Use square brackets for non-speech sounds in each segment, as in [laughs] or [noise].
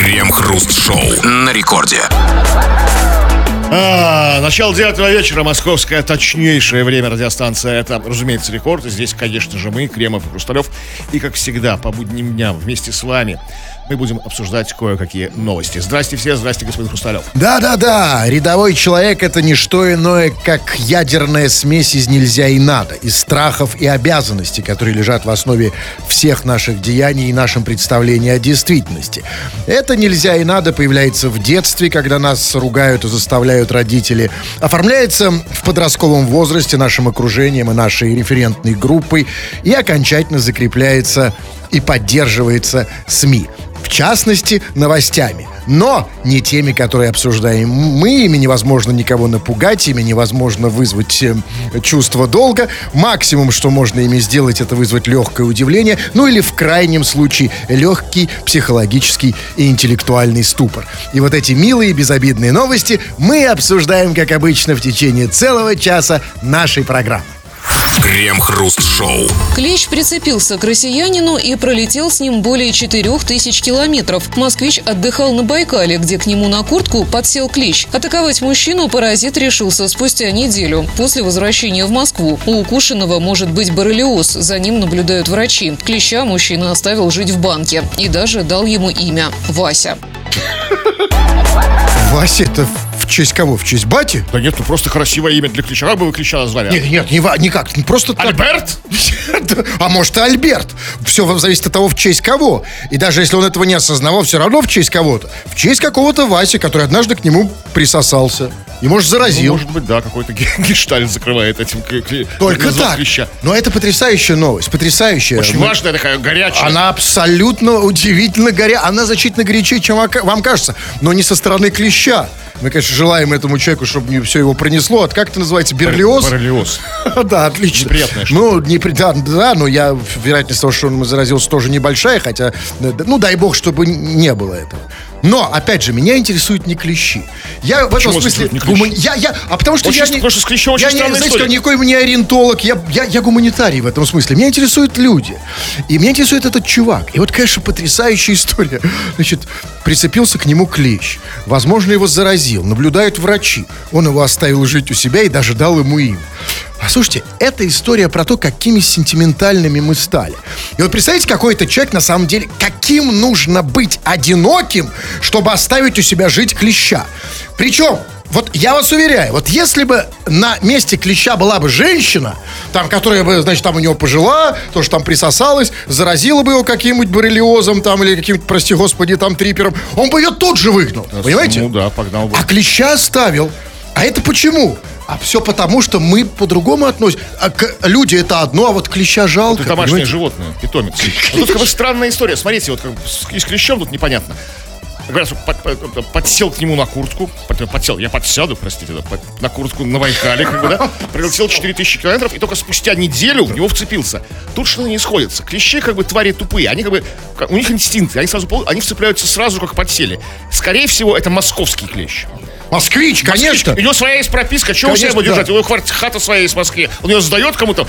Крем-хруст-шоу на рекорде. А, начало девятого вечера, московское точнейшее время радиостанция. Это, разумеется, рекорд. И здесь, конечно же, мы, Кремов и Хрусталев. И, как всегда, по будним дням вместе с вами мы будем обсуждать кое-какие новости. Здрасте все, здрасте, господин Хрусталев. Да-да-да, рядовой человек это не что иное, как ядерная смесь из нельзя и надо, из страхов и обязанностей, которые лежат в основе всех наших деяний и нашем представлении о действительности. Это нельзя и надо появляется в детстве, когда нас ругают и заставляют родители, оформляется в подростковом возрасте нашим окружением и нашей референтной группой и окончательно закрепляется и поддерживается СМИ частности, новостями. Но не теми, которые обсуждаем мы. Ими невозможно никого напугать, ими невозможно вызвать э, чувство долга. Максимум, что можно ими сделать, это вызвать легкое удивление. Ну или в крайнем случае легкий психологический и интеллектуальный ступор. И вот эти милые безобидные новости мы обсуждаем, как обычно, в течение целого часа нашей программы. Крем-хруст-шоу. Клещ прицепился к россиянину и пролетел с ним более 4000 километров. Москвич отдыхал на Байкале, где к нему на куртку подсел клещ. Атаковать мужчину паразит решился спустя неделю, после возвращения в Москву. У укушенного может быть боррелиоз, за ним наблюдают врачи. Клеща мужчина оставил жить в банке и даже дал ему имя – Вася. Вася, это честь кого? В честь бати? Да нет, ну просто красивое имя для клеща. Как бы вы клеща назвали? Нет, нет, не, никак, просто так. Альберт? [laughs] А может и Альберт. Все зависит от того, в честь кого. И даже если он этого не осознавал, все равно в честь кого-то. В честь какого-то Васи, который однажды к нему присосался. И, может, Ну, заразил. может быть, да, какой-то ге- [laughs] гештальт закрывает этим Только так. клеща. Но это потрясающая новость, потрясающая. Очень Мы- важная такая, горячая. Она абсолютно удивительно горя. Она значительно горячее, чем вам кажется. Но не со стороны клеща. Мы, конечно, желаем этому человеку, чтобы все его пронесло. От как это называется? Берлиоз? Боррелиоз. [laughs] Да, отлично. Неприятная штука. Ну, непри... да, да, но я, вероятность того, что он заразился, тоже небольшая, хотя, ну, дай бог, чтобы не было этого. Но, опять же, меня интересуют не клещи. Я в Почему этом смысле... не гумани- Я, я, а потому что Очень я не... потому что с клещом очень я не, знаете, история. никакой не ориентолог, я, я, я гуманитарий в этом смысле. Меня интересуют люди. И меня интересует этот чувак. И вот, конечно, потрясающая история. Значит, прицепился к нему клещ. Возможно, его заразил. Наблюдают врачи. Он его оставил жить у себя и даже дал ему им. Послушайте, это история про то, какими сентиментальными мы стали. И вот представьте, какой это человек на самом деле, каким нужно быть одиноким, чтобы оставить у себя жить клеща. Причем, вот я вас уверяю, вот если бы на месте клеща была бы женщина, там, которая бы, значит, там у него пожила, то, что там присосалась, заразила бы его каким-нибудь боррелиозом там или каким-то, прости господи, там трипером, он бы ее тут же выгнал. Понимаете? Ну да, погнал бы. А клеща оставил. А это почему? А все потому, что мы по-другому относимся. А к- люди это одно, а вот клеща жалко. Это домашнее понимаете? животное, питомец. Но тут как бы странная история. Смотрите, вот как с, клещом тут непонятно. Говорят, что под- под- подсел к нему на куртку, под- подсел, я подсяду, простите, да, под- на куртку на Байкале, как бы, да, прилетел 4000 километров, и только спустя неделю в него вцепился. Тут что-то не сходится. Клещи, как бы, твари тупые, они как бы, у них инстинкты, они сразу, они вцепляются сразу, как подсели. Скорее всего, это московский клещ. Москвич, конечно. У него своя есть прописка, чего у себя Конечно, его держать? да. У него кварти- хата своя есть в Москве. Он ее сдает кому-то,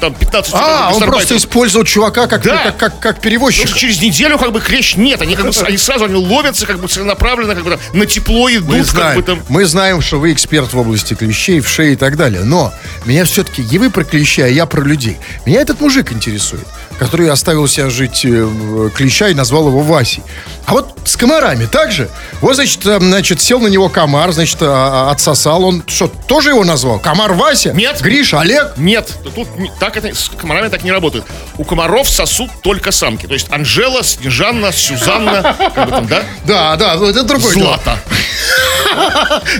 там 15 А, он просто использовал чувака как, Да. как, как, как Потому перевозчика. что через неделю как бы клещ нет, они как бы они сразу они ловятся как бы целенаправленно, как бы на тепло идут, Мы как знаем, бы там. мы знаем, что вы эксперт в области клещей, в шее и так далее. Но меня все-таки, и вы про клещей, а я про людей. Меня этот мужик интересует, который оставил себя жить э, в- клеща и назвал его Васей. А вот с комарами так же? Вот, значит, э, значит сел на него комар, значит, а, а, отсосал. Он что, тоже его назвал? Комар Вася? Нет. Гриша, Олег? Нет, тут так это с комарами так не работает. У комаров сосут только самки. То есть Анжела, Снежанна, Сюзанна, как бы там, да? Да, да, это другой. Злата. [laughs]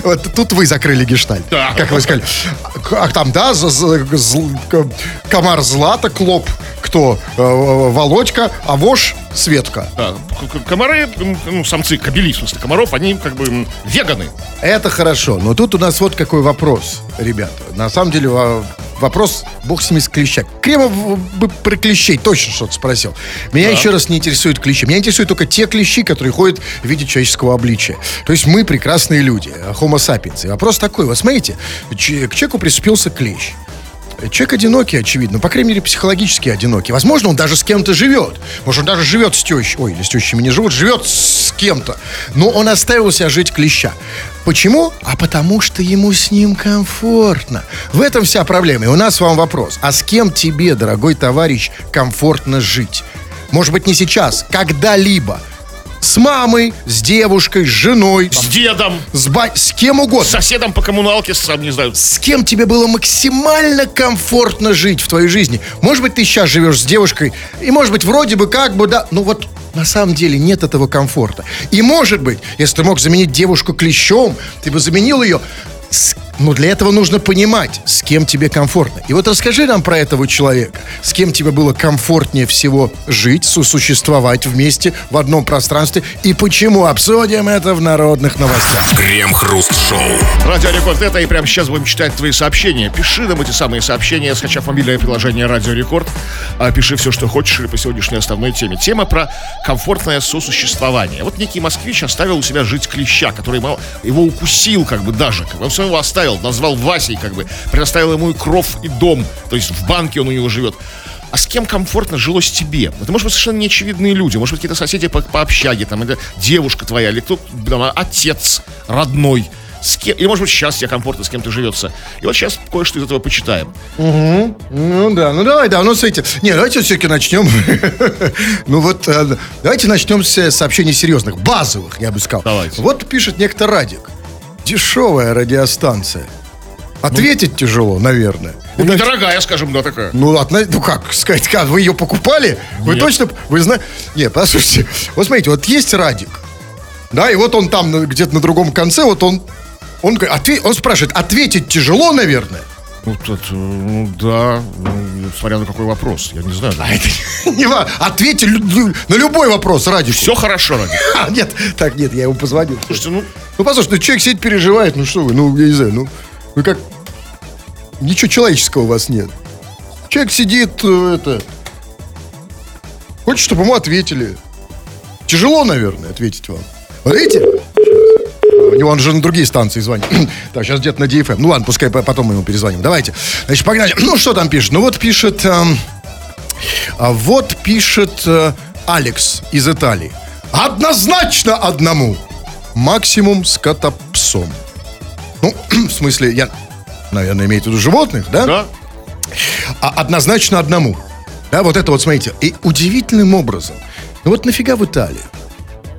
Вот тут вы закрыли гештальт. Да. Как вы сказали. А там, да, комар Злата, Клоп, кто? Э, Володька, а вож Светка. Да, комары, ну, самцы, кобели, в смысле, комаров, они как бы веганы. Это хорошо. Но тут у нас вот какой вопрос, ребята. На самом деле во- вопрос, бог с ними с клеща. Кремов бы про клещей точно что-то спросил. Меня еще раз не интересуют клещи. Меня интересуют только те клещи, которые ходят в виде человеческого обличия. То есть мы прекрасные люди, homo sapiens. И вопрос такой, вот смотрите, к человеку прицепился клещ. Человек одинокий, очевидно. По крайней мере, психологически одинокий. Возможно, он даже с кем-то живет. Может, он даже живет с тещей. Ой, или с тещами не живут, живет с кем-то. Но он оставил себя жить клеща. Почему? А потому что ему с ним комфортно. В этом вся проблема. И у нас вам вопрос. А с кем тебе, дорогой товарищ, комфортно жить? Может быть, не сейчас, когда-либо. С мамой, с девушкой, с женой, С дедом, с, ба- с кем с угодно. соседом по коммуналке, сам не знаю. С кем тебе было максимально комфортно жить в твоей жизни? Может быть, ты сейчас живешь с девушкой, и может быть, вроде бы как бы, да, ну вот на самом деле нет этого комфорта. И может быть, если ты мог заменить девушку клещом, ты бы заменил ее с- но для этого нужно понимать, с кем тебе комфортно. И вот расскажи нам про этого человека. С кем тебе было комфортнее всего жить, сосуществовать вместе в одном пространстве. И почему обсудим это в народных новостях. Крем-хруст-шоу. Радио Рекорд это, и прямо сейчас будем читать твои сообщения. Пиши нам эти самые сообщения, скачав мобильное приложение Радио Рекорд. А, Пиши все, что хочешь, или по сегодняшней основной теме. Тема про комфортное сосуществование. Вот некий москвич оставил у себя жить клеща, который его укусил, как бы даже. Как бы, он своего оставил, назвал Васей, как бы, предоставил ему и кров, и дом. То есть в банке он у него живет. А с кем комфортно жилось тебе? Это, может быть, совершенно неочевидные люди. Может быть, какие-то соседи по, по общаге, там, это девушка твоя, или кто там, отец родной. С кем, или, может быть, сейчас тебе комфортно с кем-то живется. И вот сейчас кое-что из этого почитаем. Ну да, ну давай, да, ну смотрите. Не, давайте все-таки начнем. [laughs] ну вот, э, давайте начнем с э, сообщений серьезных, базовых, я бы сказал. Давайте. Вот пишет некто Радик. Дешевая радиостанция. Ответить тяжело, наверное. Ну, Это- недорогая, скажем, да, такая. ну, отна- ну как сказать, как, вы ее покупали? Вы Нет. точно, вы знаете? Нет, послушайте, вот смотрите, вот есть Радик, да, и вот он там на- где-то на другом конце, вот он, он, говорит, отве- он спрашивает, ответить тяжело, наверное? Ну, тут, ну, да, ну, смотря на какой вопрос, я не знаю. [laughs] А это не. Ответьте лю- лю- на любой вопрос Радику. Все хорошо, Ради. [laughs] А, нет, так, нет, я ему позвонил. Слушайте, ну, Ну, послушайте, ну, человек сидит, переживает, ну что вы, ну, я не знаю, ну, вы как... Ничего человеческого у вас нет. Человек сидит, э, это... Хочет, чтобы ему ответили. Тяжело, наверное, ответить вам. Вот видите? Него он же на другие станции звонит. [clears throat] так, сейчас где-то на DFM. Ну ладно, пускай по- потом мы ему перезвоним. Давайте. Значит, погнали. [clears throat] Ну, что там пишет? Ну, вот пишет... эм, а вот пишет э, Алекс из Италии. Однозначно одному. Максимум с котопсом. Ну, [clears throat] в смысле, я, наверное, имею в виду животных, да? да. А однозначно одному. Да, вот это вот, смотрите. И удивительным образом. Ну вот нафига в Италии?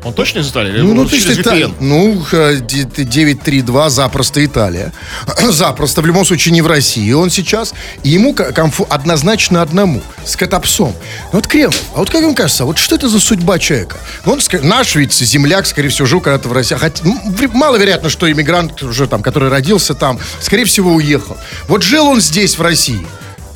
Он точно из Италии? Ну, ну что, Италия. Ну, э, д- д- 932 запросто Италия. [clears throat] запросто, в любом случае, не в России он сейчас. И ему ко- комфу- однозначно одному, с котопсом. Ну, вот Кремов, а вот как вам кажется, вот что это за судьба человека? Ну, он, наш ведь земляк, скорее всего, жил когда-то в России. Хотя, м, вре- маловероятно, что иммигрант уже там, который родился там, скорее всего, уехал. Вот жил он здесь, в России.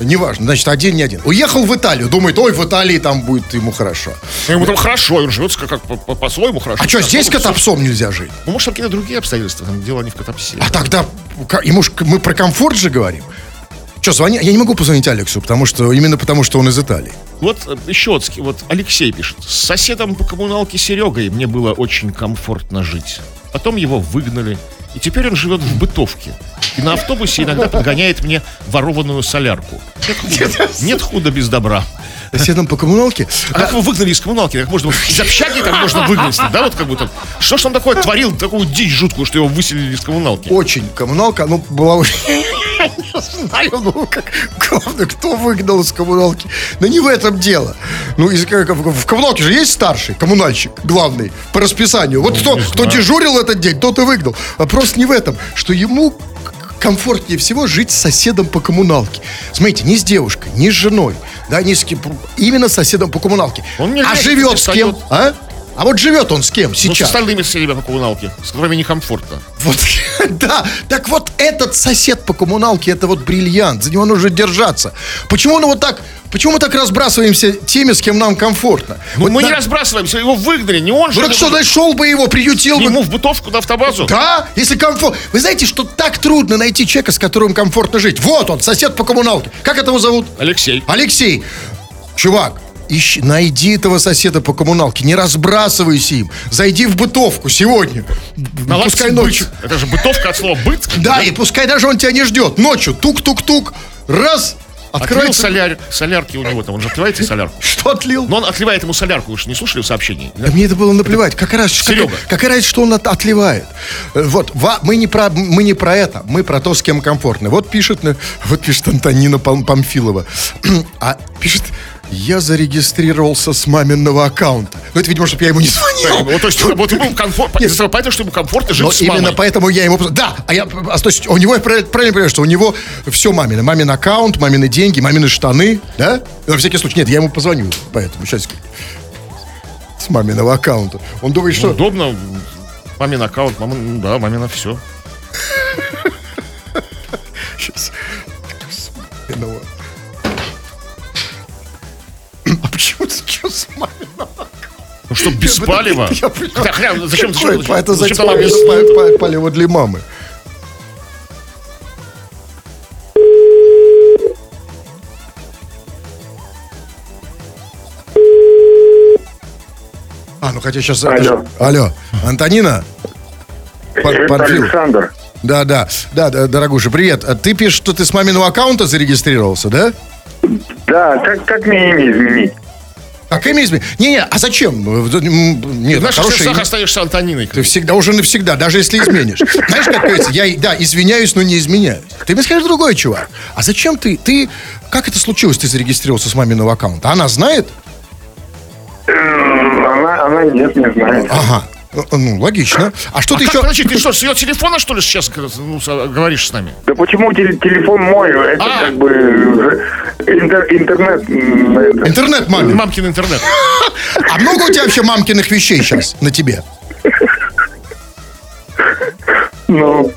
Неважно, значит, один, не один. Уехал в Италию, думает, ой, в Италии там будет ему хорошо. Ну, Ему там хорошо, он живет как, как по- по- по-своему хорошо. А что, здесь Всё- котопсом нельзя жить? Ну, может, там какие-то другие обстоятельства, там дело не в котопсе. А тогда ему ж- мы про комфорт же говорим. Что, звони? Я не могу позвонить Алексу, потому что именно потому, что он из Италии. Вот э, еще вот Алексей пишет. С соседом по коммуналке Серегой мне было очень комфортно жить. Потом его выгнали. И теперь он живет в бытовке. И на автобусе иногда подгоняет мне ворованную солярку. Нет худа, нет худа без добра. Соседом по коммуналке? А как его выгнали из коммуналки? Как можно из общаги там можно выгнать? Да, вот как будто. Что ж он такое творил, такую дичь жуткую, что его выселили из коммуналки? Очень. Коммуналка, ну, была очень... Я не знаю, ну, как... Главное, кто выгнал из коммуналки? Да не в этом дело. Ну, из- в коммуналке же есть старший коммунальщик, главный, по расписанию. Вот кто, кто дежурил этот день, тот и выгнал. Вопрос не в этом, что ему комфортнее всего жить с соседом по коммуналке. Смотрите, не с девушкой, не с женой, да, не с кем, именно с соседом по коммуналке. Он не а живет с кем? А? А вот живет он с кем Ну, с сейчас? остальными соседями по коммуналке, с которыми некомфортно. Вот, [laughs] да, так вот этот сосед по коммуналке, это вот бриллиант, за него нужно держаться. Почему он вот так, почему мы так разбрасываемся теми, с кем нам комфортно? Ну, Вот мы не на- разбрасываемся, его выгнали, не он же. Ну так что, нашел бы его, приютил бы. Ему в бытовку на автобазу? Да, если комфорт. Вы знаете, что так трудно найти человека, с которым комфортно жить. Вот он, сосед по коммуналке. Как это его зовут? Алексей. Алексей. Чувак, ищи, найди этого соседа по коммуналке, не разбрасывайся им. Зайди в бытовку сегодня. Наладьте пускай быт. ночью. Это же бытовка от слова быт. Да, и пускай даже он тебя не ждет. Ночью тук-тук-тук, раз, Открыл открылся. соляр, солярки у него там, он же отливает солярку. Что отлил? Но он отливает ему солярку, вы же не слушали сообщений? Да мне это было наплевать. Какая разница, Серега. какая, какая разница, что он от- отливает? Э, Вот, ва- мы не, про, мы не про это, мы про то, с кем комфортно. Вот пишет, на- вот пишет Антонина Пам- Памфилова. [clears throat] А пишет, я зарегистрировался с маминого аккаунта. Ну, это, видимо, чтобы я ему не звонил. Вот, то есть, вот ему комфортно, понятно, что ему комфортно жить Но с именно мамой. поэтому я ему... Да, а я... а, то есть у него, я правильно правильно понимаю, что у него все мамино. Мамин аккаунт, мамины деньги, мамины штаны, да? На всякий случай. Нет, я ему позвоню, поэтому сейчас... С маминого аккаунта. Он думает, что... Удобно, мамин аккаунт, мамин, ну да, мамина все. Сейчас. [laughs] Маминого. Почему ты что с маминого Ну, чтобы без палева. Я. Хотя, хотя, зачем, па- это зачем без- палево для мамы? А, ну хотя сейчас... Алло. Алло. Антонина? Панфилов. Александр. Да, да, да, да, дорогуша, привет. А Ты пишешь, что ты с маминого аккаунта зарегистрировался, да? Да, как, как мне имя изменить? Как имя изменить? Не-не, а зачем? М, Нет, В наших хорошее сердцах имя. остаешься Антониной. Ты всегда, уже навсегда, даже если изменишь. Знаешь, как говорится, я, да, извиняюсь, но не изменяюсь. Ты мне скажешь другой, чувак. А зачем ты, ты, как это случилось, ты зарегистрировался с маминого аккаунта? Она знает? М, Она, она нет, не знает. Ага. Ну, Ну, логично. А что А ты как, еще... подожди, ты что, с ее телефона, что ли, сейчас ну, говоришь с нами? Да почему теле- телефон мой? Это А. как бы э, интер- интернет. Интернет мамин. Мамкин интернет. [laughs] А много у тебя вообще мамкиных вещей сейчас на тебе? Ну,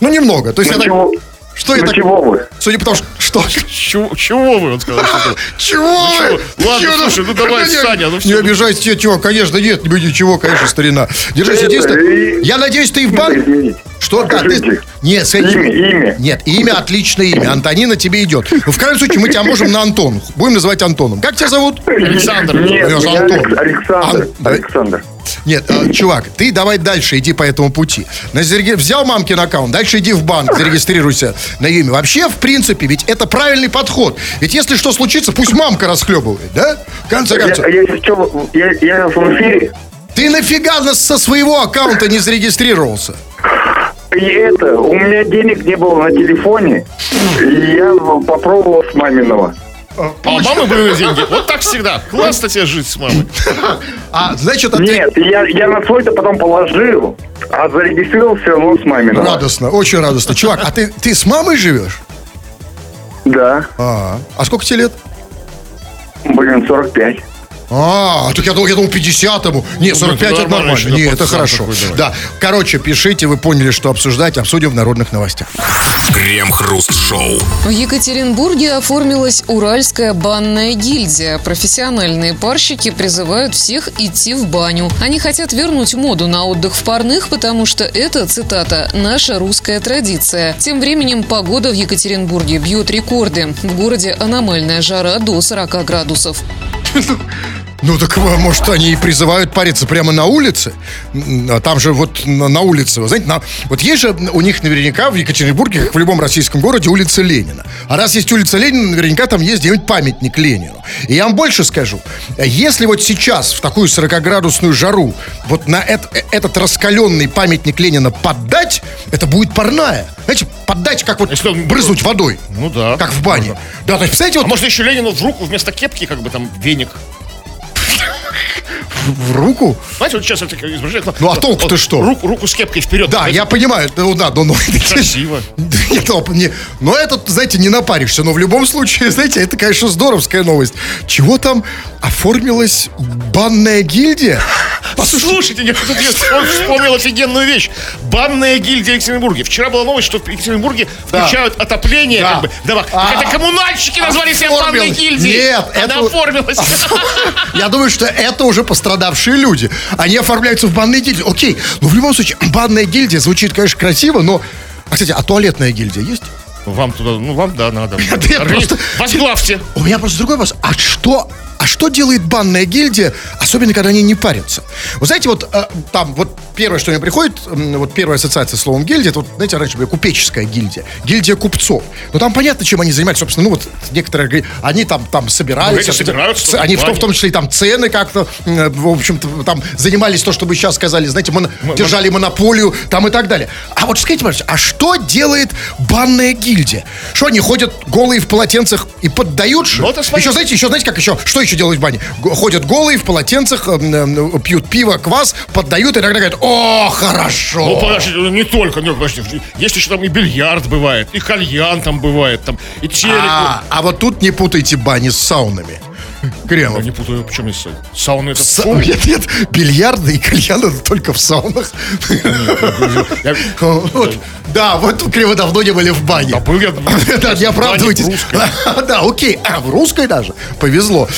Ну, немного. То есть, ну это... чего, Что я ну так... Судя по тому, что... Что? Чего, чего вы, он сказал? что-то. [laughs] Чего? вы? Ладно, Чего? слушай, ну давай, Саня, ну. Не обижайся, тебе чего? Конечно, нет, не ничего, конечно, старина. Держись, единственное... и- Я надеюсь, ты в Надо банк... Что? Да, ты... Нет, с этим... Имя, имя. Нет, имя отличное имя. Антонина тебе идет. Ну, в крайнем случае, мы тебя можем на Антон. Будем называть Антоном. Как тебя зовут? Александр. Нет, Александр. Александр. Нет, э, чувак, ты давай дальше иди по этому пути. На зареги- Взял мамкин аккаунт, дальше иди в банк, зарегистрируйся на имя. Вообще, в принципе, ведь это правильный подход. Ведь если что случится, пусть мамка расхлебывает, да? В конце Я, концов. я, сейчас, я, я в эфире. Ты нафига со своего аккаунта не зарегистрировался? И это, у меня денег не было на телефоне. Я попробовал с маминого. А мамы были деньги. Вот так всегда. Классно тебе жить с мамой. А, значит, ты- Нет, я, я на свой-то потом положил, а зарегистрировал все равно с маминого. радостно, очень радостно. Чувак, а ты, ты с мамой живешь? Да, А, а сколько тебе лет? блин, 45. А, так я думал, я думал 50 ему. Не, 45 это нормально нормально. Не, это хорошо. Да. Короче, пишите, вы поняли, что обсуждать, обсудим в народных новостях. Крем-хруст-шоу. В Екатеринбурге оформилась Уральская банная гильдия. Профессиональные парщики призывают всех идти в баню. Они хотят вернуть моду на отдых в парных, потому что это, цитата, «наша русская традиция». Тем временем погода в Екатеринбурге бьет рекорды. В городе аномальная жара до 40 градусов. [laughs] Ну так, а, может, они и призывают париться прямо на улице? А Там же вот на, улице, вы знаете, на- вот есть же у них наверняка в Екатеринбурге, как в любом российском городе, улица Ленина. А раз есть улица Ленина, наверняка там есть где-нибудь памятник Ленину. И я вам больше скажу. Если вот сейчас в такую 40-градусную жару вот на эт- э- этот раскаленный памятник Ленина поддать, это будет парная. Знаете, поддать, как вот Если он- брызнуть водой. Ну да. Как в бане. Да, то есть, представляете, А вот может еще Ленину в руку вместо кепки, как бы там веник. В руку. Знаете, вот сейчас это изображение. Ну, а толку-то что? Руку, руку с кепкой вперед. Да, я понимаю, ну да, но, но [laughs] Красиво. [laughs] Нет, не- но это, знаете, не напаришься. Но в любом случае, [laughs] знаете, это, конечно, здоровская новость. Чего там оформилась банная гильдия? Послушайте, я тут я вспомнил офигенную вещь. Банная гильдия в Екатеринбурге. Вчера была новость, что в Екатеринбурге Да. включают отопление. Да. Как бы, да, А. это коммунальщики назвали себя банной гильдией. Нет, Она это- оформилась. [laughs] Я думаю, что это уже пострадавшие люди. Они оформляются в банной гильдии. Окей, но в любом случае, банная гильдия звучит, конечно, красиво, но... А, кстати, а туалетная гильдия есть? Вам туда, ну вам да, надо. [laughs] Возглавьте. У меня просто другой вопрос. А что, а что делает банная гильдия, особенно когда они не парятся? Вы знаете, вот э, там вот первое, что мне приходит, м, вот первая ассоциация с словом гильдия, это вот, знаете, раньше была купеческая гильдия, гильдия купцов. Но там понятно, чем они занимаются, собственно, ну вот некоторые, они там, там собирались. Ну, собираются, они в, том- в том числе и там цены как-то, м, в общем-то, там занимались то, что вы сейчас сказали, знаете, моно- держали монополию там и так далее. А вот скажите, пожалуйста, а что делает банная гильдия? Что они ходят голые в полотенцах и поддают? Ну, еще, знаете, еще, знаете, как еще, что еще делают в бане? Ходят голые в полотенцах, эм, эм, пьют пиво, квас, поддают, и тогда говорят, о, хорошо. Ну, подождите, ну, не только, не, подождите. Есть еще там и бильярд бывает, и кальян там бывает, там, и телек. а, а вот тут не путайте бани с саунами. Я Кремов. не путаю, почему здесь сауна это Са- фу. Нет, нет, бильярды и кальян это только в саунах. Да, вот Криво давно не были в бане. Да, был я- Да, не оправдывайтесь. в. [laughs] Да, окей. А, в русской даже. Повезло.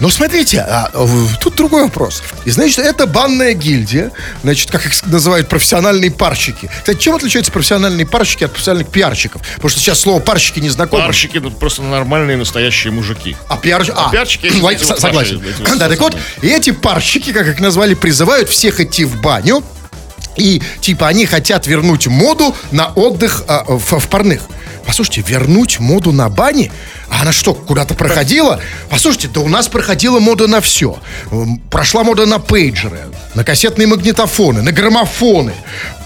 Но смотрите, а, в- тут другой вопрос. И значит, это банная гильдия, значит, как их называют профессиональные парщики. Кстати, чем отличаются профессиональные парщики от профессиональных пиарщиков? Потому что сейчас слово парщики не знакомо. Парщики это просто нормальные настоящие мужики. А пиарщики... А, пиарщики, эти, лай- эти со- вот согласен. Да, так вот, эти парщики, как их назвали, призывают всех идти в баню. И, типа, они хотят вернуть моду на отдых а, в, в парных. Послушайте, вернуть моду на бани? А она что, куда-то проходила? Послушайте, да у нас проходила мода на все. Прошла мода на пейджеры, на кассетные магнитофоны, на граммофоны.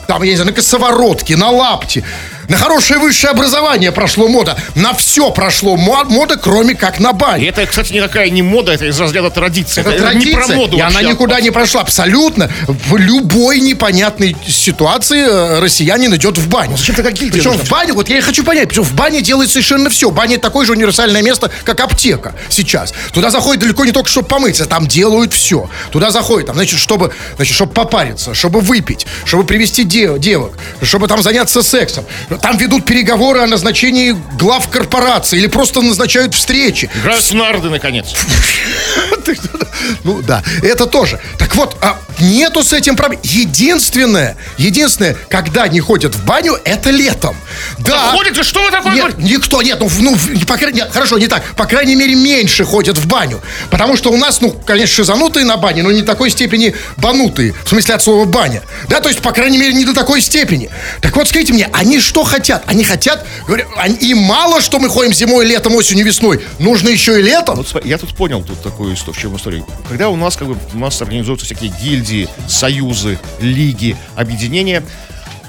Там, я не знаю, на косоворотки, на лапти. На хорошее высшее образование прошло мода. На все прошло мо- мода, кроме как на И бани. это, кстати, никакая не мода, это из разряда традиции. Это не традиция, про моду и она вообще. никуда не прошла. Абсолютно. В любой непонятной ситуации э, россиянин идет в баню. зачем такая гильдия Причем в баню, вот я и хочу понять, причем в бане делает совершенно все. Баня такое же универсальное место, как аптека сейчас. Туда заходит далеко не только, чтобы помыться, там делают все. Туда заходит, там, значит, чтобы, значит, чтобы попариться, чтобы выпить, чтобы привести де- девок, чтобы там заняться сексом. Там ведут переговоры о назначении глав корпорации или просто назначают встречи. Играют в нарды, наконец. [laughs] Ну да, это тоже. Так вот, а нету с этим проблем. Единственное, единственное, когда не ходят в баню, это летом. Да. Ходите, что вы такое Нет, никто, нет, ну, ну по крайней, нет, хорошо, не так. По крайней мере, меньше ходят в баню. Потому что у нас, ну, конечно, шизанутые на бане, но не такой степени банутые. В смысле, от слова баня. Да, то есть, по крайней мере, не до такой степени. Так вот, скажите мне, они что хотят? Они хотят, им мало, что мы ходим зимой, летом, осенью, весной. Нужно еще и летом. Вот я тут понял тут такую историю, в чем история. Когда у нас как бы у нас организуются всякие гильдии, союзы, лиги, объединения,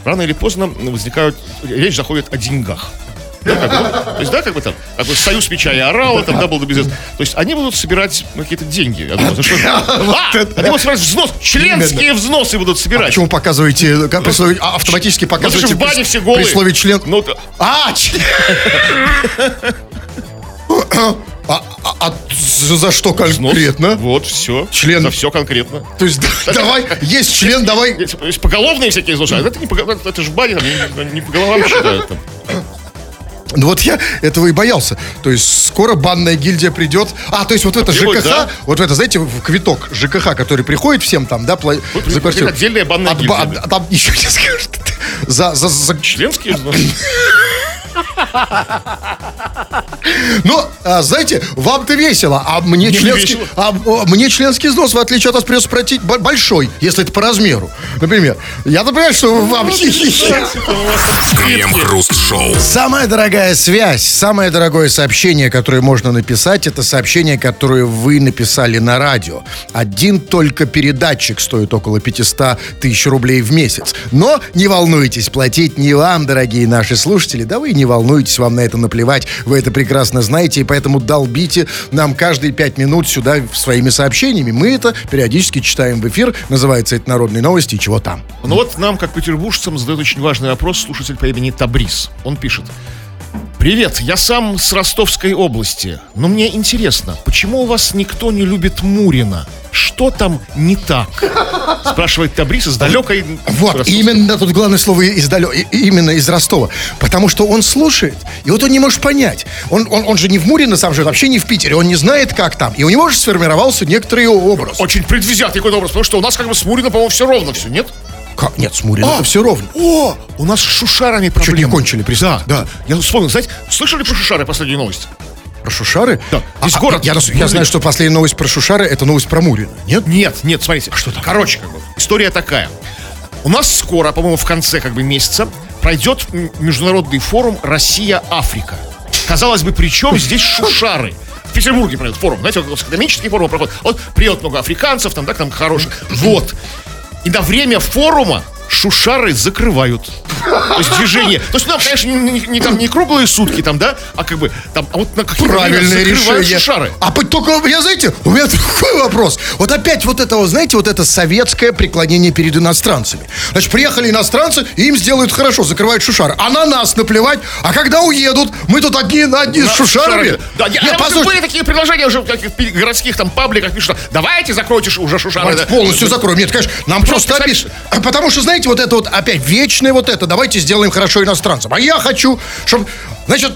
рано или поздно возникают, речь заходит о деньгах. Да, как бы, ну, то есть, да, как бы там, бы союз меча и орала, там, да, был до бизнес. То есть они будут собирать ну, какие-то деньги. Я думаю, за что? [laughs] А, они будут собирать взнос, членские взносы будут собирать. Почему показываете, как при слове- а, автоматически Ну, показываете в бане все голые. при слове член? Ну, А, член. [laughs] А, а- а за за что взнос. конкретно? Вот, все. Член. За все конкретно. То есть да- давай, есть член, давай. Есть, есть поголовные всякие а это не пого- это же в бане, там, не, не по головам считают. Там. Ну вот я этого и боялся. То есть скоро банная гильдия придет. А, то есть вот это Делают, ЖКХ, да. вот это, знаете, в квиток ЖКХ, который приходит всем там, да, пла- Вот за квартиру. отдельная банная От гильдия. а там еще не скажешь. За, за, за... Членские [laughs] Но, а, знаете, вам-то весело, а мне, не членский, весело. а, мне членский взнос, в отличие от вас, придется платить бо- большой, если это по размеру. Например, я понимаю, что вам... [laughs] Крем-хруст-шоу. Самая дорогая связь, самое дорогое сообщение, которое можно написать, это сообщение, которое вы написали на радио. Один только передатчик стоит около 500 тысяч рублей в месяц. Но не волнуйтесь, платить не вам, дорогие наши слушатели. Да вы не волнуйтесь, вам на это наплевать. Вы это прекрасно знаете, и поэтому долбите нам каждые пять минут сюда своими сообщениями. Мы это периодически читаем в эфир. Называется это «Народные новости» и чего там. Ну вот нам, как петербуржцам, задает очень важный вопрос слушатель по имени Табрис. Он пишет. Привет, я сам с Ростовской области, но мне интересно, почему у вас никто не любит Мурина? Что там не так? [laughs] Спрашивает Табрис из далекой... Вот, Ростовской именно тут главное слово из далё- именно из Ростова. Потому что он слушает, и вот он не может понять. Он, он, он же не в Мурино сам же, вообще не в Питере, он не знает, как там. И у него же сформировался некоторый образ. Очень предвзятый какой-то образ, потому что у нас как бы с Мурино, по-моему, все ровно все, нет? Как? Нет, с Мурино это все ровно. О, у нас с шушарами Чуть не проблемы. кончили, Да, представь. да. Я вспомнил, знаете, слышали про шушары последнюю новость? Про Шушары? Да. А, Весь а, город Я, я бурлит. знаю, что последняя новость про Шушары это новость про Мурина. Нет? Нет, нет, смотрите. А что там? Короче, как бы, история такая. У нас скоро, по-моему, в конце как бы месяца пройдет международный форум «Россия-Африка». Казалось бы, при чем здесь шушары? В Петербурге пройдет форум, знаете, вот академический форум проходит. Вот приедет много африканцев, там, да, там хороших. Вот. И на время форума шушары закрывают. То есть движение. То есть, ну, конечно, не, не- там не круглые сутки там, да, а как бы там, а вот на какие Правильное решение. шушары. А только, я знаете, у меня [laughs] такой вопрос. Вот опять вот это, знаете, вот это советское преклонение перед иностранцами. Значит, приехали иностранцы, и им сделают хорошо, закрывают шушары. А на нас наплевать. А когда уедут, мы тут одни на одни с Да, шушарами. Да, я, а вот послушайте, были такие предложения уже в таких пи- городских там пабликах пишут, давайте закройте уже шушары. Давайте да. полностью закроем. Нет, конечно, нам просто Просто, обидно. Потому что, знаете, вот это вот опять вечное вот это. Давайте сделаем хорошо иностранцам. А я хочу, чтобы, значит,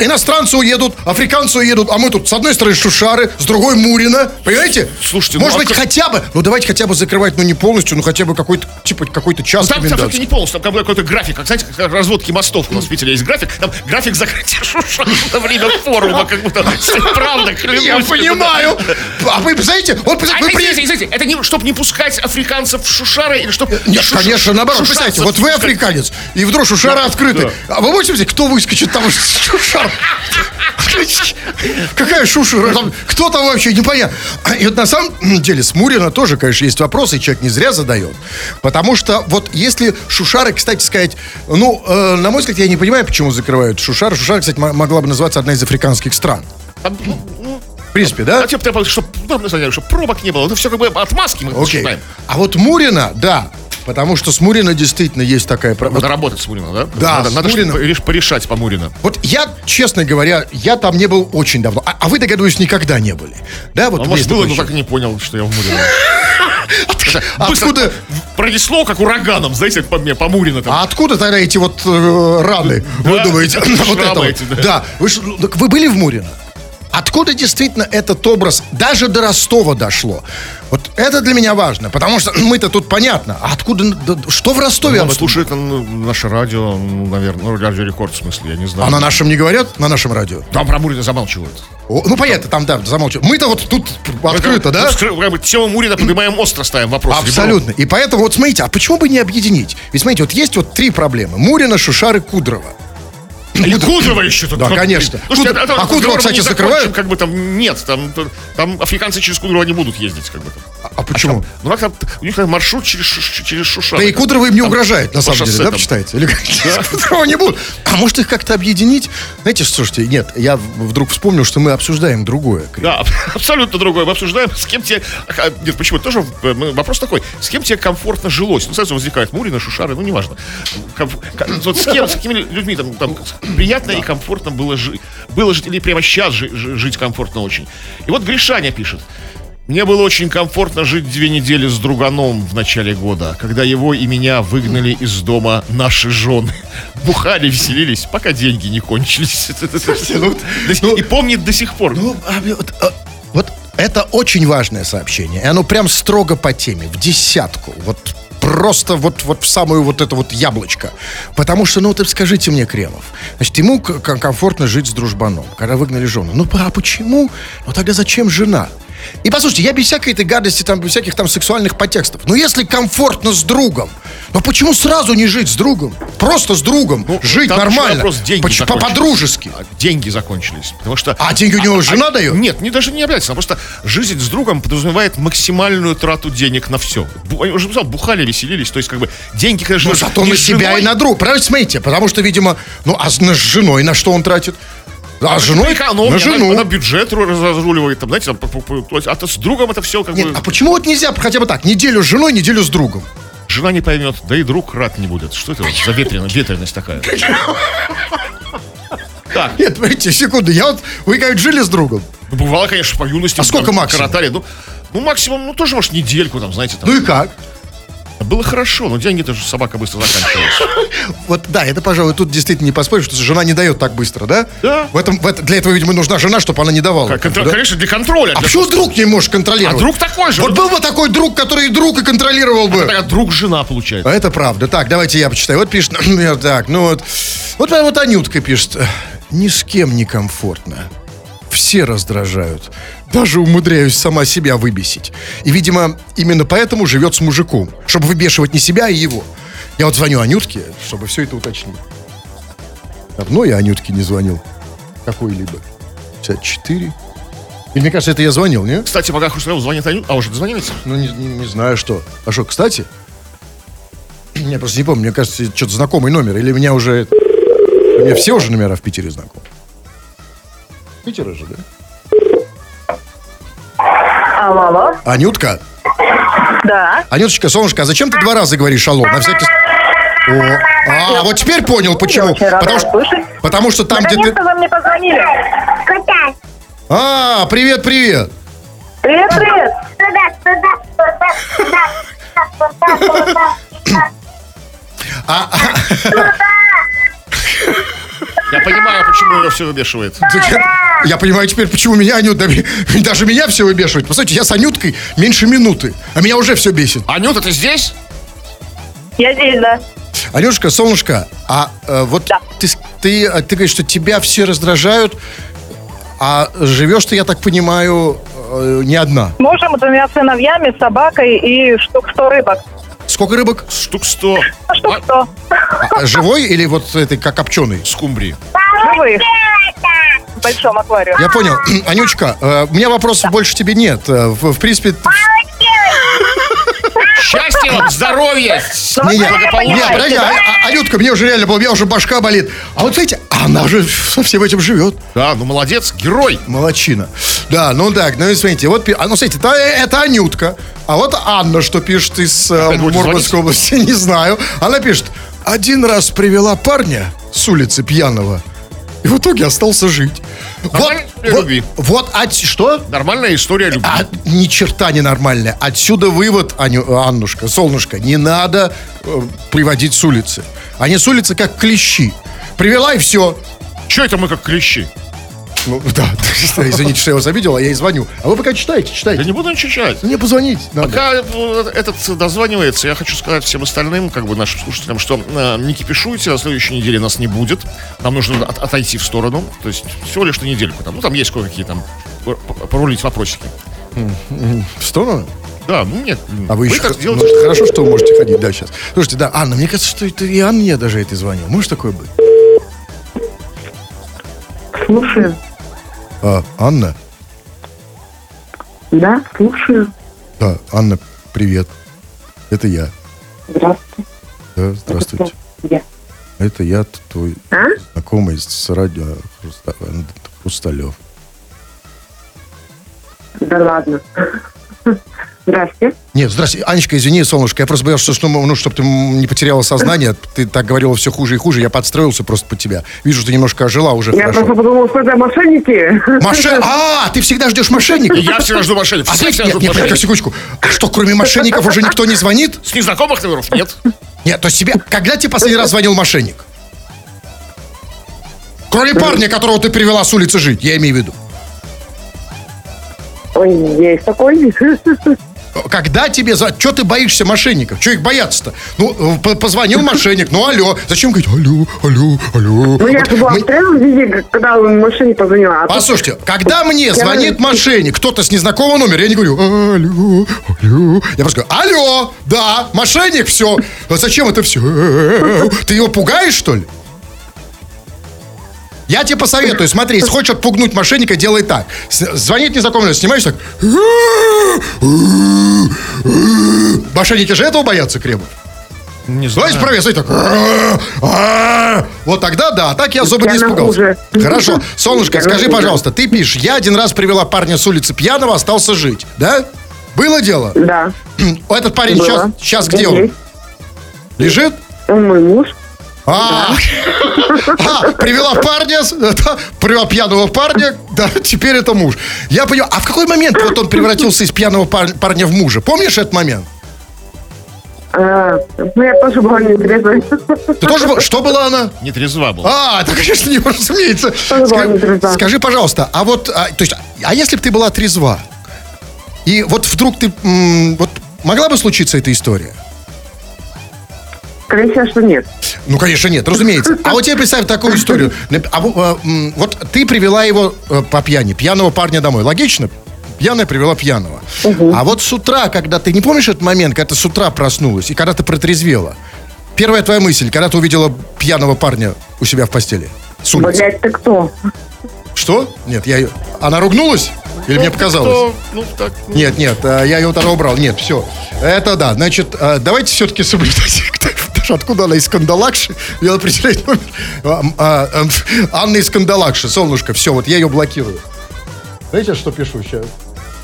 иностранцы уедут, африканцы уедут, а мы тут с одной стороны Шушары, с другой Мурина. Понимаете? Слушайте, ну, Может а быть, как- хотя бы, ну давайте хотя бы закрывать, ну не полностью, ну хотя бы какой-то, типа, какой-то час Там, там комендантский. не полностью, там какой-то график, как, знаете, как разводки мостов у нас в Питере есть график, там график закрытия [laughs] шушар на время форума, как будто, правда, клянусь. Я понимаю. А вы знаете, вот А, представляете, вы приедете... это не, чтобы не пускать африканцев в шушары или чтобы... Нет, конечно, наоборот. Представьте, вот вы африканец, и вдруг шушары открыты. А вы можете взять, кто выскочит там из шушар? Какая шушера? Там, кто там вообще? Непонятно. И вот на самом деле с Мурина тоже, конечно, есть вопросы, и человек не зря задает. Потому что вот если шушары, кстати сказать, ну, э, на мой взгляд, я не понимаю, почему закрывают шушары. Шушары, кстати, могла бы называться одна из африканских стран. В принципе, да? А типа, чтобы, ну, чтобы пробок не было, это все как бы отмазки мы Окей. считаем. А вот Мурина, да, потому что с Мурина действительно есть такая... про- Надо работать с Мурино, да? Да, Надо, с надо пореш- порешать по Мурино. Вот я, честно говоря, я там не был очень давно. А, а вы, догадываюсь, никогда не были. Да, вот А может было, но так и не понял, что я в Мурино. [laughs] Откуда, Пронесло, как ураганом, знаете, по мне, по Мурино там. а откуда тогда эти вот э, раны? Вы Да, думаете? [laughs] Вот это да. Ну, вы были в Мурино? Откуда действительно этот образ даже до Ростова дошло? Вот это для меня важно, потому что [clears throat] мы-то тут понятно. А откуда, да, что в Ростове? Он об этом? слушает ну, наше радио, ну, наверное, ну, радио рекорд в смысле, я не знаю. А на нашем не говорят? На нашем радио? Там про Мурина замалчивают. О, ну, понятно, там, да, замолчу. Мы-то вот тут открыто, да? Ну, скры- как бы тему Мурина поднимаем остро, ставим вопрос. Абсолютно. И поэтому, вот смотрите, а почему бы не объединить? Ведь смотрите, вот есть вот три проблемы. Мурина, Шушары, Кудрова. Или Кудрова еще тут. Да, конечно. Слушайте, Кудр- это- а это Кудрова, разговор мы кстати, закрывают? Как бы там нет, там, там африканцы через Кудрова не будут ездить, как бы там. А почему? Ну как там, у них там маршрут через, через Шушары. Да и Кудрова им не угрожает, на самом деле, шоссе да, там. почитаете? Или как? [laughs] Кудрова не будут. А может их как-то объединить? Знаете, слушайте, нет, я вдруг вспомнил, что мы обсуждаем другое. Да, [laughs] абсолютно другое. Мы обсуждаем, с кем тебе... а, Нет, почему? Тоже э, вопрос такой. С кем тебе комфортно жилось? Ну, сразу возникает Мурина, Шушары, ну, неважно. Вот с кем, с какими людьми там, там приятно и комфортно было жить. Было жить, или прямо сейчас жи- жи- жить комфортно очень. И вот Гришаня пишет. Мне было очень комфортно жить две недели с друганом в начале года, когда его и меня выгнали из дома наши жены. [laughs] Бухали, веселились, пока деньги не кончились. [laughs] ну- И помнит до сих пор. Ну, а, вот, а, вот это очень важное сообщение. И оно прям строго по теме, в десятку. Вот просто вот, вот в самую вот это вот яблочко. Потому что, ну, вот скажите мне, Кремов, значит, ему комфортно жить с дружбаном, когда выгнали жену. Ну, а почему? Ну, тогда зачем жена? И послушайте, я без всякой этой гадости, там, без всяких там сексуальных подтекстов. Но если комфортно с другом, ну почему сразу не жить с другом? Просто с другом. жить Ну, еще нормально. деньги Поч- закончились. По-подружески. А Деньги закончились. Потому что... А деньги у него жена дает? Нет, не, даже не обязательно. Просто жить с другом подразумевает максимальную трату денег на все. Бу- я уже сказал, бухали, веселились. То есть, как бы, деньги, когда Ну, зато на себя женой, и на друг. Правильно смотрите? Потому что, видимо, ну, а на- с женой на что он тратит? А с женой? экономия, на жену. Она, она бюджет раз- разруливает, там, знаете, там, то есть, а то с другом это все как Нет, бы... а почему вот нельзя хотя бы так? Неделю с женой, неделю с другом. Жена не поймет, да и друг рад не будет. Что это за ветренность, ветренность такая? Так, Нет, смотрите, секунду. Я вот, вы как жили с другом. ну, бывало, конечно, по юности. А сколько максимум? коротали. Ну, ну, максимум, ну, тоже, может, недельку, там, знаете, там. Ну и как? Было хорошо, но деньги-то же собака быстро заканчивалась. [laughs] Вот да, это, пожалуй, тут действительно не поспоришь, что жена не дает так быстро, да? Да. В этом, в это- для этого, видимо, нужна жена, чтобы она не давала. Как контр- Да? Конечно, для контроля. А для- почему друг не можешь А контролировать? друг такой же. Вот был бы такой друг, который и друг, и контролировал бы. Тогда друг-жена получается. А Это правда. Так, давайте я почитаю. Вот пишет, [clears throat] например, так, ну вот, вот, вот Анютка пишет, ни с кем не комфортно. Все раздражают. Даже умудряюсь сама себя выбесить. И, видимо, именно поэтому живет с мужиком. Чтобы выбешивать не себя, а его. Я вот звоню Анютке, чтобы все это уточнить. Давно я Анютке не звонил. Какой-либо. 54. И мне кажется, это я звонил, не? Кстати, пока Хрусталев звонит Анют... А, уже дозвонились? Ну, не, не- знаю, что. А что, кстати? Я просто не помню, мне кажется, что-то знакомый номер. Или меня уже... У меня все уже номера в Питере знакомы. Питера же, да? Алло, алло. Анютка? Да. Анюточка, солнышко, а зачем ты два раза говоришь алло? На всякий... О, а, вот теперь понял, почему. Потому что, слышать. потому что там, где ты... Вы мне позвонили. А, привет, привет. Привет, привет. А, [laughs] Я понимаю, почему ее все выбешивает. Я, я понимаю теперь, почему меня Анют, да, [laughs] даже меня все выбешивает. Посмотрите, я с Анюткой меньше минуты, а меня уже все бесит. Анюта, ты здесь? Я здесь, да. Анюшка, солнышко, а э, вот Да. ты, с- ты, э, ты говоришь, что тебя все раздражают, а живешь ты, я так понимаю, э, не одна. Мужем, двумя сыновьями, собакой и штук 100 рыбок. Сколько рыбок? Штук сто. Ну, штук А, 100. А, живой или вот этой, как копченый? скумбрии. Живых. В большом аквариуме. Я понял. [clears throat] Анючка, э, у меня вопросов больше тебе нет. Э, В, в принципе, т- Счастья вам, здоровья! Ну, не, не, понимаете, подожди, да? а- а- Анютка, мне уже реально было, у меня уже башка болит. А вот смотрите, она же со всем этим живет. Да, ну молодец, герой. Молодчина. Да, ну так, ну и смотрите, вот, пи- а, ну смотрите, это, это Анютка. А вот Анна, что пишет из э, Мурманской области, [laughs] не знаю. Она пишет, один раз привела парня с улицы пьяного, и в итоге остался жить. Вот, Нормальная история вот, любви. вот от- что? Нормальная история любви. А, ни черта не нормальная. Отсюда вывод, Аню, Аннушка, солнышко, не надо э, приводить с улицы. Они с улицы как клещи. Привела и все. Че это мы как клещи? Ну, да, [laughs] извините, что я вас обидел, а я и звоню. А вы пока читайте, Я не буду ничего читать. Мне позвонить надо. Пока э, этот дозванивается, я хочу сказать всем остальным, как бы нашим слушателям, что э, не кипишуйте, на следующей неделе нас не будет. Нам нужно от- отойти в сторону. То есть всего лишь на недельку. Там, ну, там есть кое-какие там порулить вопросики. В сторону? Да, ну нет. А вы, еще... так х- делаете. ну, хорошо, что вы можете ходить, да, сейчас. Слушайте, да, Анна, мне кажется, что это и Анне даже это звонил. Может такое быть? Слушаю. А, Анна? Да, слушаю. Да, Анна, привет. Это я. Здравствуйте. Да, здравствуйте. Это я, т- твой А? знакомый с радио Хруста- Хрусталев. Да ладно. Здрасте. Нет, здрасте. Анечка, извини, солнышко, я просто боялся, что, ну, чтобы ты не потеряла сознание. Ты так говорила все хуже и хуже, я подстроился просто под тебя. Вижу, что немножко ожила уже Я хорошо. просто подумала, что это мошенники. Мошен... [laughs] А, ты всегда ждешь мошенников? Я всегда жду мошенников. А ты- всегда нет, ждут нет, мошенников. секундочку. А что, кроме мошенников уже никто не звонит? С незнакомых номеров нет. Нет, то есть тебе... Когда тебе последний раз звонил мошенник? Кроме парня, которого ты привела с улицы жить, я имею в виду. Ой, есть такой. [laughs] Когда тебе... Что ты боишься мошенников? Что их бояться-то? Ну, п- позвонил мошенник, ну, алло. Зачем говорить алло, алло, алло? Ну, я же была мы- в трезвом виде, когда мошенник позвонила. А тут Послушайте, когда мне звонит Я- мошенник, кто-то с незнакомого номера, я не говорю, алло, алло. Я просто говорю, алло, да, мошенник, все. А зачем это все? Ты его пугаешь, что ли? Я тебе посоветую, смотри, если хочешь отпугнуть мошенника, делай так. С- Звонит незнакомый, снимаешь так. Мошенники же этого боятся, Кремов. Не Давайте проверь, смотри, так. Вот тогда да, а так я особо не Я испугался. Хорошо. Солнышко, Я скажи, пожалуйста, ты пишешь, я один раз привела парня с улицы пьяного, остался жить, да? Было дело? Да. Этот парень Было. сейчас, сейчас где он? Лежит? Он мой муж. А, [laughs] А, привела парня, привела пьяного парня, да, теперь это муж. Я понимаю, а в какой момент вот он превратился из пьяного пар- парня в мужа? Помнишь этот момент? А, ну, я тоже была нетрезвой. Ты тоже... был- Что была она? Не трезва была. А, это, конечно, не разумеется. Тоже была Ска- не трезва. Скажи, пожалуйста, а вот, а, то есть, а если бы ты была трезва, и вот вдруг ты, м, вот могла бы случиться эта история? Скорее всего, что нет. Ну, конечно, нет, разумеется. А вот тебе представь такую историю. А м, вот ты привела его э, по пьяни, пьяного парня домой. Логично? Пьяная привела пьяного. А вот с утра, когда ты не помнишь этот момент, когда ты с утра проснулась и когда ты протрезвела, первая твоя мысль, когда ты увидела пьяного парня у себя в постели? С улицы. Блять, ты кто? Что? Нет, я ее... Она ругнулась? Или мне показалось? Кто? Ну, так. Нет, нет, а, я ее тогда убрал. Нет, все. Это да. Значит, давайте все-таки соблюдать. [laughs] Даже откуда она из Кандалакши? Я определять номер. А, а, ам, Анна из Кандалакши. Солнышко, все, вот я ее блокирую. Знаете, что пишу сейчас?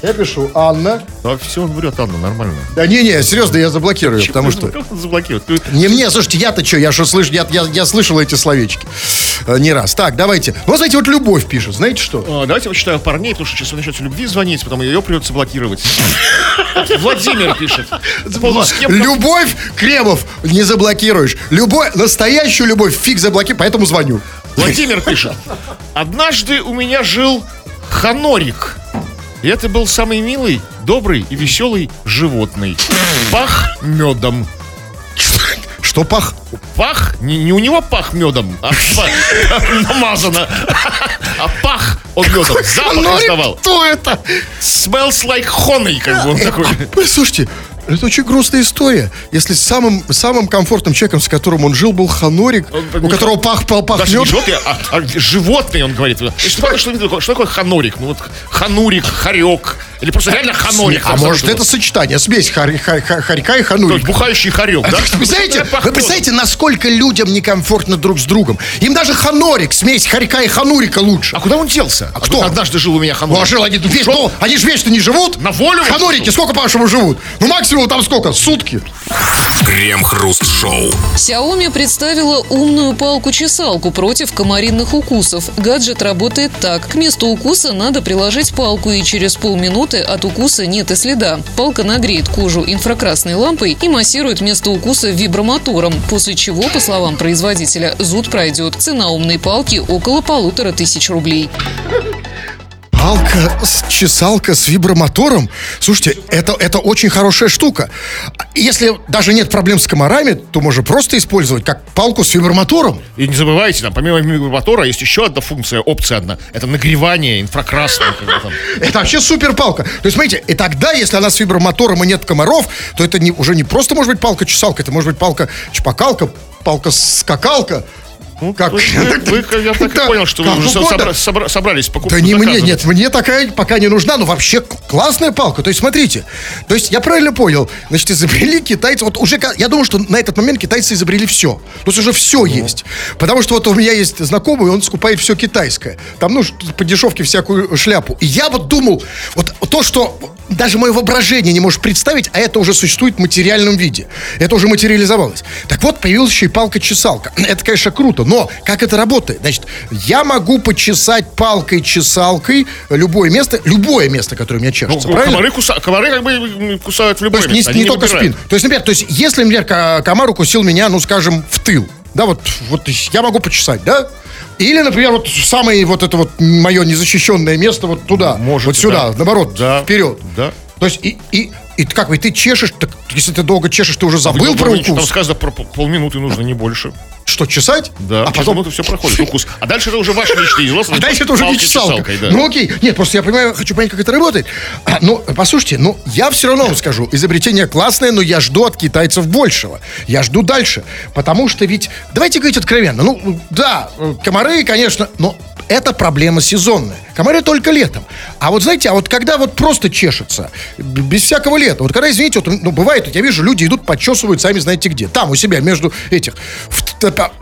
Я пишу Анна. Да, все, он врет, Анна, нормально. Да не-не, серьезно, я заблокирую, потому что... Как он заблокирует? Ты- Не мне, слушайте, я-то что, я что слышу, я, я, я слышал эти словечки э, не раз. Так, давайте. Ну, знаете, вот любовь пишет, знаете что? А, Давайте почитаю парней, потому что сейчас вы начнете любви звонить, потом ее придется блокировать. [laughs] Владимир пишет. Любовь, Кремов, не заблокируешь. Любовь, настоящую любовь фиг заблокируешь, поэтому звоню. Владимир пишет. [laughs] Однажды у меня жил ханорик. И это был самый милый, добрый и веселый животный. Пах медом. Что пах? Пах, не, не у него пах медом, а па- намазано. А пах он медом, запах издавал. Кто это? Smells like honey, как бы он такой. Ой, Слушайте, это очень грустная история. Если самым, самым комфортным человеком, с которым он жил, был Ханорик, Он у которого пах, пах, пах Даже не мед. животный, а, а животный, он говорит. Что, что, такое- что такое ханорик? Ну вот ханурик, хорек. Или просто реально ханорик. А может, это сочетание, смесь хорька и То есть бухающий хорек, да? [laughs] Вы представляете, вы представляете, насколько людям некомфортно друг с другом? Им даже ханорик, смесь хорька и ханурика лучше. А куда он делся? А кто? Однажды жил у меня ханурик. Ну, а жил они, они же вечно не живут. На волю Ханурики сколько, по-вашему, живут? Ну, максимум там сколько? Сутки. Крем-хруст-шоу. Xiaomi представила умную палку-чесалку против комаринных укусов. Гаджет работает так. К месту укуса надо приложить палку, и через полминуты от укуса нет и следа. Палка нагреет кожу инфракрасной лампой и массирует место укуса вибромотором, после чего, по словам производителя, зуд пройдет. Цена умной палки около полутора тысяч рублей. Палка, с- чесалка с вибромотором. Слушайте, это, это очень хорошая штука. Если даже нет проблем с комарами, то можно просто использовать как палку с вибромотором. И не забывайте, там, помимо мотора, есть еще одна функция, опция одна. Это нагревание инфракрасное. Это вообще супер палка. То есть, смотрите, и тогда, если она с вибромотором и нет комаров, то это не, уже не просто может быть палка-чесалка, это может быть палка-чпокалка, палка-скакалка. Ну, как? Вы, вы- вы- я так и понял, что вы уже собра- собра- собрались покупать. Да не мне, нет, мне такая пока не нужна, но вообще классная палка. То есть, смотрите, то есть я правильно понял, значит, изобрели китайцы, вот уже, я думаю, что на этот момент китайцы изобрели все. То есть уже все есть. Потому что вот у меня есть знакомый, он скупает все китайское. Там, ну, по дешевке всякую шляпу. И я вот думал, вот то, что даже мое воображение не может представить, а это уже существует в материальном виде. Это уже материализовалось. Так вот, появилась еще и палка-чесалка. [clears throat] Это, конечно, круто, но как это работает? Значит, я могу почесать палкой-чесалкой любое место, любое место, которое у меня Ну, чешется, правильно? комары, куса- комары как бы кусают в То любое есть не, место. не они только выбирают. спин. То есть, например, то есть, если, например, комар укусил меня, ну, скажем, в тыл, да, вот, вот я могу почесать, да? Или, например, вот самое вот это вот мое незащищенное место вот туда, Может, вот сюда, да. наоборот, Да. вперед. Да. То есть и, и, и как и ты чешешь, так если ты долго чешешь, ты уже забыл Вы про думаете, Там укус. сказано про пол- полминуты нужно, не больше. Что, чесать? Да, А потом... все проходит, укус. А дальше это уже ваши личные дела. А дальше это уже не чесалка. да. Ну окей. Нет, просто я понимаю, хочу понять, как это работает. А, ну, послушайте, ну, я все равно вам скажу, изобретение классное, но я жду от китайцев большего. Я жду дальше. Потому что ведь, давайте говорить откровенно, ну, да, э, комары, конечно, но это проблема сезонная. Комары только летом. А вот знаете, а вот когда вот просто чешется, без всякого лета, вот когда, извините, вот, ну, бывает, вот я вижу, люди идут, подчесывают, сами знаете где. Там, у себя, между этих.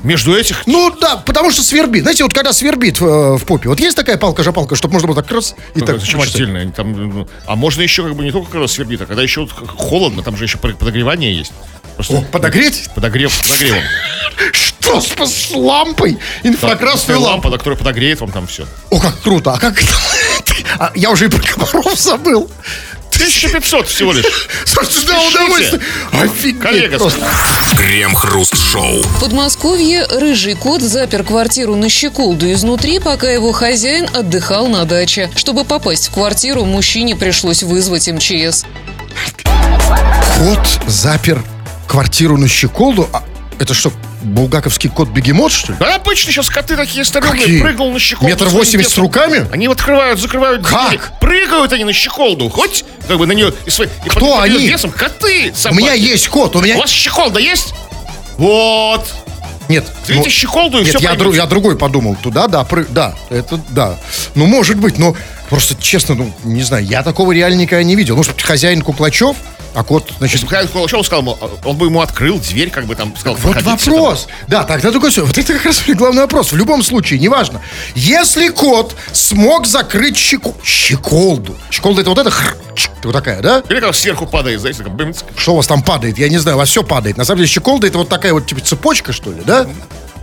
Между этих ну да, потому что свербит. Знаете, вот когда свербит в, в попе, вот есть такая палка-жапалка, чтобы можно было так раз и Ну, так... Зачем отдельно? Там, ну, а можно еще как бы не только когда свербит, а когда еще вот холодно, там же еще под- подогревание есть. Просто О, подогреть? Подогрев, подогревом. [laughs] Что с, лампой? Инфракрасную лампа, лампу. которая подогреет вам там все. О, как круто. А как это? А, я уже и про комаров забыл. 1500 всего лишь. Слушайте, да, удовольствие. Офигеть Коллега, просто. Крем-хруст-шоу. В Подмосковье рыжий кот запер квартиру на щеколду изнутри, пока его хозяин отдыхал на даче. Чтобы попасть в квартиру, мужчине пришлось вызвать МЧС. Кот запер квартиру на щеколду. А это что, булгаковский кот-бегемот, что ли? Да, обычно сейчас коты такие здоровые, Какие? прыгнул на щеколду. Метр восемьдесят с руками? Они открывают, закрывают Как? двери. Прыгают они на щеколду. Хоть как бы на нее... И и Кто под- они? весом коты, У собаки. меня есть кот, у меня... У вас щеколда есть? Вот. Нет. Берите ну, щеколду и Нет, все я, дру- я другой подумал. Туда, да, пры- да, это да. Ну, может быть, но просто честно, ну, не знаю, я такого реально никогда не видел. Ну, что хозяин Куклачев, а кот, значит, Если Михаил Кулачев сказал, ему, он бы ему открыл дверь, как бы там сказал, Вот «Проходите вопрос. Да, тогда такой все. Вот это как раз главный вопрос. В любом случае, неважно. Если кот смог закрыть щеку... щеколду. Щеколда это вот это хр, чик, вот такая, да? там». Или как сверху падает, знаете, как. Что у вас там падает? Я не знаю, у вас все падает. На самом деле щеколда это вот такая вот типа цепочка, что ли, да?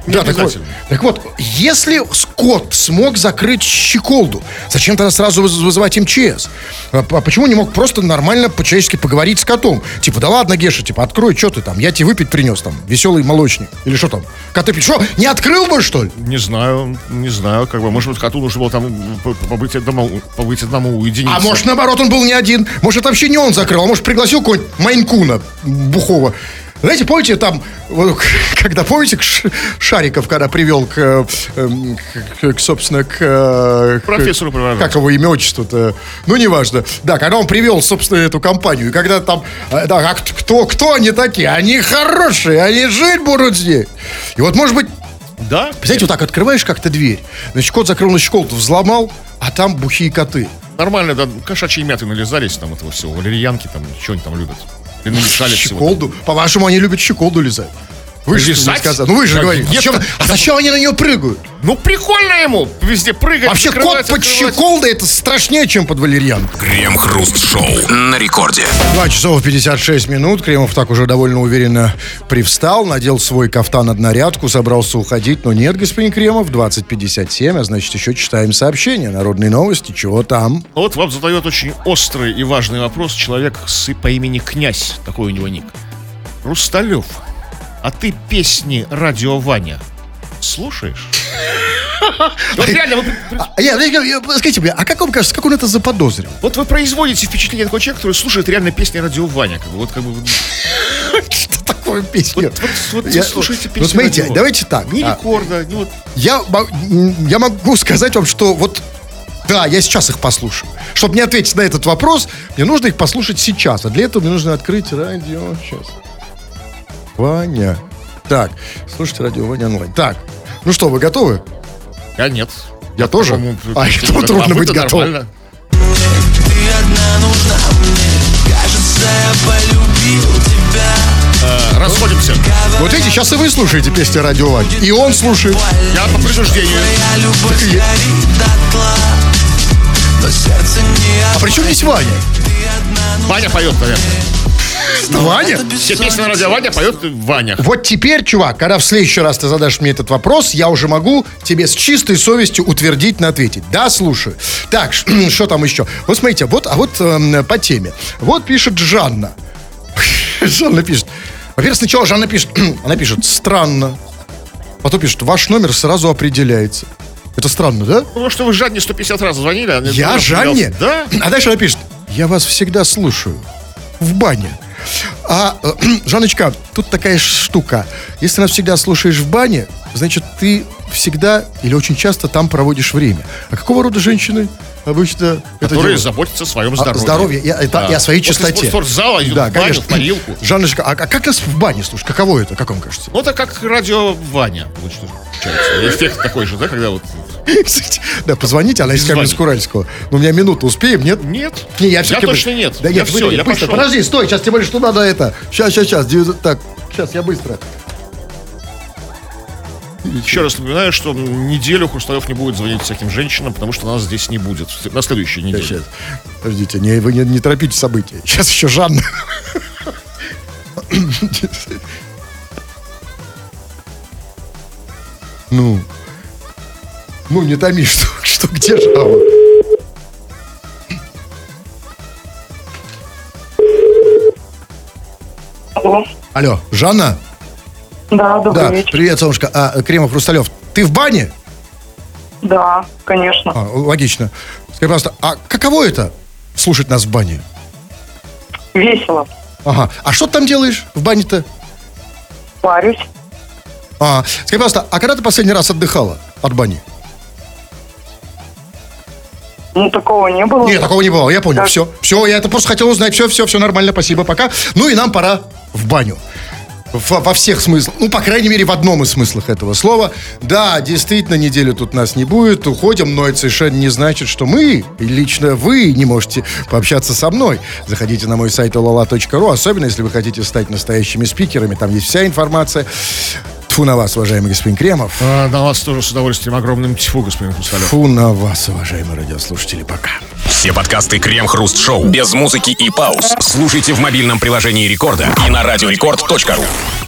Да, так вот, так вот, если с- кот смог закрыть щеколду, зачем тогда сразу выз- вызывать МЧС? А, а почему не мог просто нормально по-человечески поговорить с котом? Типа, да ладно, Геша, типа, открой, что ты там? Я тебе выпить принес там, веселый молочник. Или что там? Коты пишут, что, не открыл бы, что ли? Не знаю, не знаю, как бы, может быть, коту нужно было там п- побыть одному, побыть одному уединиться. А может, наоборот, он был не один. Может, это вообще не он закрыл, а может, пригласил какого-нибудь Майнкуна бухого. Знаете, помните, там, [laughs] когда, помните, к Шариков, когда привел к, э, эм, к- к, собственно, к... э, к- Профессору Проворожскому. Как его имя, отчество-то? Ну, неважно. Да, когда он привел, собственно, эту компанию, и когда там, э, да, а кто, кто они такие? Они хорошие, они жить будут здесь. И вот, может быть, Да? представляете, вот так открываешь как-то дверь, значит, кот закрыл на щеколду, взломал, а там бухие коты. Нормально, да, кошачьи мяты налезались, там этого всего, валерьянки, там, что они там любят. И намешали. Щеколду. По-вашему, они любят щеколду лизать. Вы же сказали. Ну вы же говорите. детство. Зачем- а зачем они на нее прыгают? Ну, прикольно ему везде прыгать, Вообще кот под щеколдой это страшнее, чем под валерьянку. Крем-хруст-шоу на рекорде. 2 часов 56 минут. Кремов так уже довольно уверенно привстал, надел свой кафтан однорядку, собрался уходить. Но нет, господин Кремов, 20.57, а значит еще читаем сообщения. Народные новости, чего там? Вот вам задает очень острый и важный вопрос человек с, по имени Князь, такой у него ник. Русталев, а ты песни Радио Ваня слушаешь? [laughs] Вот реально, А, скажите мне, а как вам кажется, как он это заподозрил? вот вы производите впечатление такого человека, который слушает реально песни Радио Ваня. Как бы, вот как бы... [laughs] Что такое песня? Вот, вот, вот Я- вы слушаете ну, песни смотрите, Радио. давайте так. Ни А, рекорда, ни вот... Я, я могу сказать вам, что вот да, я сейчас их послушаю. Чтобы не ответить на этот вопрос, мне нужно их послушать сейчас. А для этого мне нужно открыть радио. Сейчас. Ваня. Так, слушайте радио Ваня онлайн. Так, ну что, вы готовы? Я нет. Я тоже? А, это- трудно а быть готовым. нормально. Э, Расходимся. Вот эти сейчас и вы слушаете песни радио Ваня. И он слушает. Я по принуждению. А при чем здесь Ваня? Ваня поет, наверное. Ваня? Все песни на радио Ваня поет Ваня. Вот теперь, чувак, когда в следующий раз ты задашь мне этот вопрос, я уже могу тебе с чистой совестью утвердительно ответить. Да, слушаю. Так, [clears throat] что там еще? Вот смотрите, вот, а вот эм, по теме. Вот пишет Жанна. [laughs] Жанна пишет. Во-первых, сначала Жанна пишет, [clears throat] она пишет, странно. Потом пишет, ваш номер сразу определяется. Это странно, да? Потому что вы Жанне 150 раз звонили. а Я Жанне? Да? А дальше она пишет, я вас всегда слушаю. В бане. А, [clears throat] Жанночка, тут такая штука. Если нас всегда слушаешь в бане, значит, ты всегда или очень часто там проводишь время. А какого рода женщины обычно это Которые делают? заботятся о своем О здоровье. здоровье, и, это- и о своей После чистоте. спортзала идут Да, в баню, конечно. в парилку. Жанночка, а, а как нас в бане слушать? Каково это, как вам кажется? Ну, это как радио Ваня. Вот что получается. Эффект такой же, да, когда вот... [laughs] Да, позвоните, она из. Каменск-Уральского. Ну, у меня минуту успеем, нет? Нет. Не, я, бы- точно нет. Да я нет, все, я пошел. Подожди, стой, сейчас тем более, что надо это. Сейчас, сейчас, сейчас. Так, сейчас, я быстро. Еще раз напоминаю, что неделю Хрусталев не будет звонить всяким женщинам, потому что нас здесь не будет. На следующей неделе. Сейчас, подождите, не, вы не, не торопите события. Сейчас еще Жанна. Ну, ну не томи, что, что где жаба? Алло. Алло, Жанна? Да, добрый Да, вечер. привет, солнышко. А, Кремов, Хрусталев, ты в бане? Да, конечно. А, логично. Скажи, пожалуйста, а каково это слушать нас в бане? Весело. Ага. А что ты там делаешь в бане-то? Парюсь. А, скажи, пожалуйста, а когда ты последний раз отдыхала от бани? Ну, такого не было. Нет, такого не было, я понял. Так. Все, все, я это просто хотел узнать. Все, все, все нормально, спасибо, пока. Ну и нам пора в баню. Во, во всех смыслах. Ну, по крайней мере, в одном из смыслах этого слова. Да, действительно, неделю тут нас не будет. Уходим, но это совершенно не значит, что мы, и лично вы, не можете пообщаться со мной. Заходите на мой сайт olala.ru, особенно если вы хотите стать настоящими спикерами. Там есть вся информация. Тфу на вас, уважаемый господин Кремов. А, на вас тоже с удовольствием огромным тьфу, господин Хрусталев. Фу на вас, уважаемые радиослушатели. Пока. Все подкасты Крем-Хруст-Шоу без музыки и пауз. Слушайте в мобильном приложении Рекорда и на радиорекорд.ру.